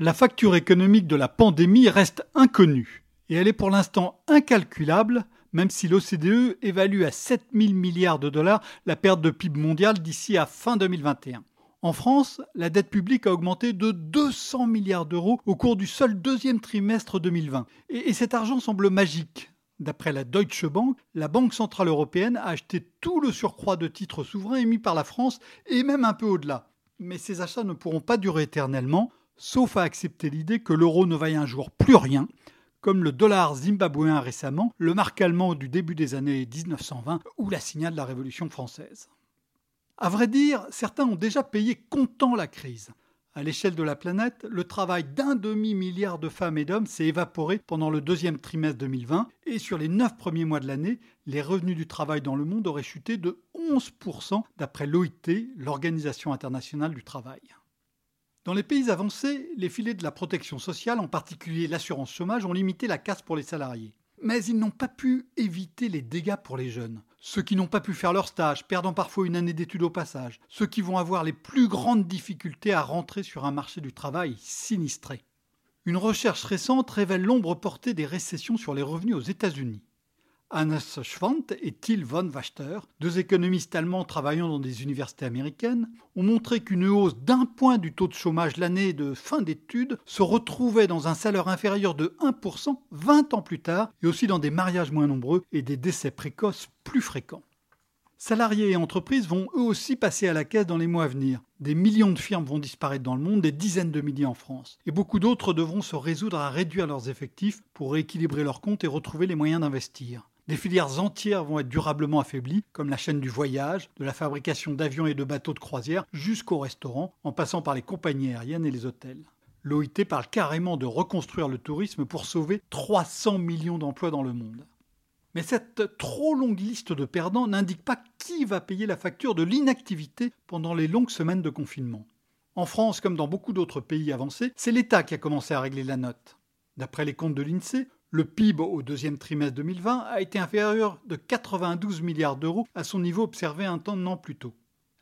La facture économique de la pandémie reste inconnue et elle est pour l'instant incalculable, même si l'OCDE évalue à 7 000 milliards de dollars la perte de PIB mondial d'ici à fin 2021. En France, la dette publique a augmenté de 200 milliards d'euros au cours du seul deuxième trimestre 2020. Et, cet argent semble magique. D'après la Deutsche Bank, la Banque Centrale Européenne a acheté tout le surcroît de titres souverains émis par la France et même un peu au-delà. Mais ces achats ne pourront pas durer éternellement, sauf à accepter l'idée que l'euro ne vaille un jour plus rien, comme le dollar zimbabwéen récemment, le marque allemand du début des années 1920 ou la signale de la Révolution française. À vrai dire, certains ont déjà payé comptant la crise. À l'échelle de la planète, le travail d'un demi-milliard de femmes et d'hommes s'est évaporé pendant le deuxième trimestre 2020 et sur les neuf premiers mois de l'année, les revenus du travail dans le monde auraient chuté de 11% d'après l'OIT, l'Organisation internationale du travail. Dans les pays avancés, les filets de la protection sociale, en particulier l'assurance chômage, ont limité la casse pour les salariés. Mais ils n'ont pas pu éviter les dégâts pour les jeunes. Ceux qui n'ont pas pu faire leur stage, perdant parfois une année d'études au passage. Ceux qui vont avoir les plus grandes difficultés à rentrer sur un marché du travail sinistré. Une recherche récente révèle l'ombre portée des récessions sur les revenus aux États-Unis. Hannes Schwant et Till von Wachter, deux économistes allemands travaillant dans des universités américaines, ont montré qu'une hausse d'un point du taux de chômage l'année de fin d'études se retrouvait dans un salaire inférieur de 1% 20 ans plus tard, et aussi dans des mariages moins nombreux et des décès précoces plus fréquents. Salariés et entreprises vont eux aussi passer à la caisse dans les mois à venir. Des millions de firmes vont disparaître dans le monde, des dizaines de milliers en France. Et beaucoup d'autres devront se résoudre à réduire leurs effectifs pour rééquilibrer leurs comptes et retrouver les moyens d'investir. Des filières entières vont être durablement affaiblies, comme la chaîne du voyage, de la fabrication d'avions et de bateaux de croisière jusqu'aux restaurants, en passant par les compagnies aériennes et les hôtels. L'OIT parle carrément de reconstruire le tourisme pour sauver 300 millions d'emplois dans le monde. Mais cette trop longue liste de perdants n'indique pas qui va payer la facture de l'inactivité pendant les longues semaines de confinement. En France, comme dans beaucoup d'autres pays avancés, c'est l'État qui a commencé à régler la note. D'après les comptes de l'INSEE, le PIB au deuxième trimestre 2020 a été inférieur de 92 milliards d'euros à son niveau observé un temps an plus tôt.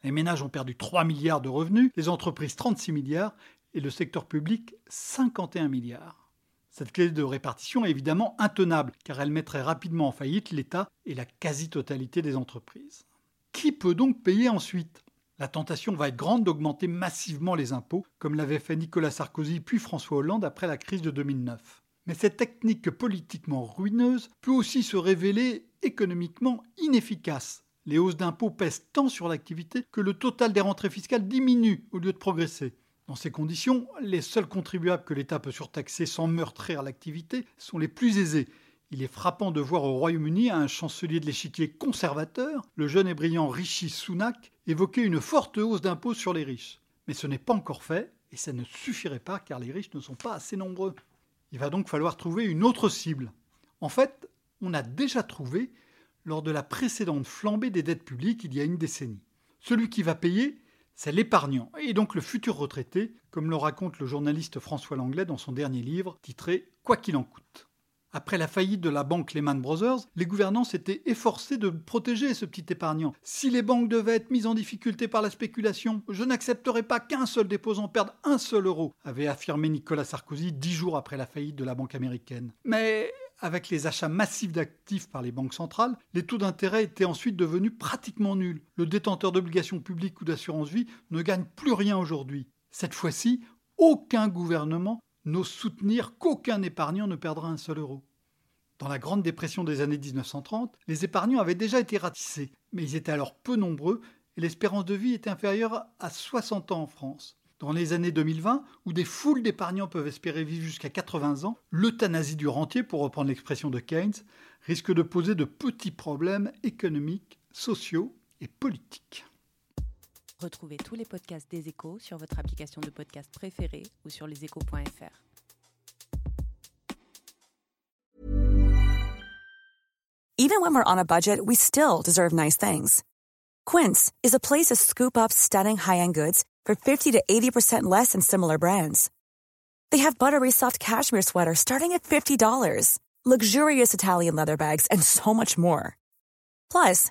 Les ménages ont perdu 3 milliards de revenus, les entreprises 36 milliards et le secteur public 51 milliards. Cette clé de répartition est évidemment intenable car elle mettrait rapidement en faillite l'État et la quasi-totalité des entreprises. Qui peut donc payer ensuite? La tentation va être grande d'augmenter massivement les impôts, comme l'avait fait Nicolas Sarkozy puis François Hollande après la crise de 2009. Mais cette technique politiquement ruineuse peut aussi se révéler économiquement inefficace. Les hausses d'impôts pèsent tant sur l'activité que le total des rentrées fiscales diminue au lieu de progresser. Dans ces conditions, les seuls contribuables que l'État peut surtaxer sans meurtrir l'activité sont les plus aisés. Il est frappant de voir au Royaume-Uni un chancelier de l'échiquier conservateur, le jeune et brillant Rishi Sunak, évoquer une forte hausse d'impôts sur les riches. Mais ce n'est pas encore fait, et ça ne suffirait pas car les riches ne sont pas assez nombreux. Il va donc falloir trouver une autre cible. En fait, on a déjà trouvé lors de la précédente flambée des dettes publiques il y a une décennie. Celui qui va payer, c'est l'épargnant, et donc le futur retraité, comme le raconte le journaliste François Langlais dans son dernier livre titré Quoi qu'il en coûte. Après la faillite de la banque Lehman Brothers, les gouvernants s'étaient efforcés de protéger ce petit épargnant. Si les banques devaient être mises en difficulté par la spéculation, je n'accepterai pas qu'un seul déposant perde un seul euro, avait affirmé Nicolas Sarkozy dix jours après la faillite de la banque américaine. Mais avec les achats massifs d'actifs par les banques centrales, les taux d'intérêt étaient ensuite devenus pratiquement nuls. Le détenteur d'obligations publiques ou d'assurance vie ne gagne plus rien aujourd'hui. Cette fois-ci, aucun gouvernement n'ose soutenir qu'aucun épargnant ne perdra un seul euro. Dans la Grande Dépression des années 1930, les épargnants avaient déjà été ratissés, mais ils étaient alors peu nombreux et l'espérance de vie était inférieure à 60 ans en France. Dans les années 2020, où des foules d'épargnants peuvent espérer vivre jusqu'à 80 ans, l'euthanasie du rentier, pour reprendre l'expression de Keynes, risque de poser de petits problèmes économiques, sociaux et politiques. Retrouvez tous les podcasts des échos sur votre application de podcast préférée ou sur leséchos.fr. Even when we're on a budget, we still deserve nice things. Quince is a place to scoop up stunning high-end goods for 50 to 80% less than similar brands. They have buttery soft cashmere sweaters starting at $50, luxurious Italian leather bags, and so much more. Plus,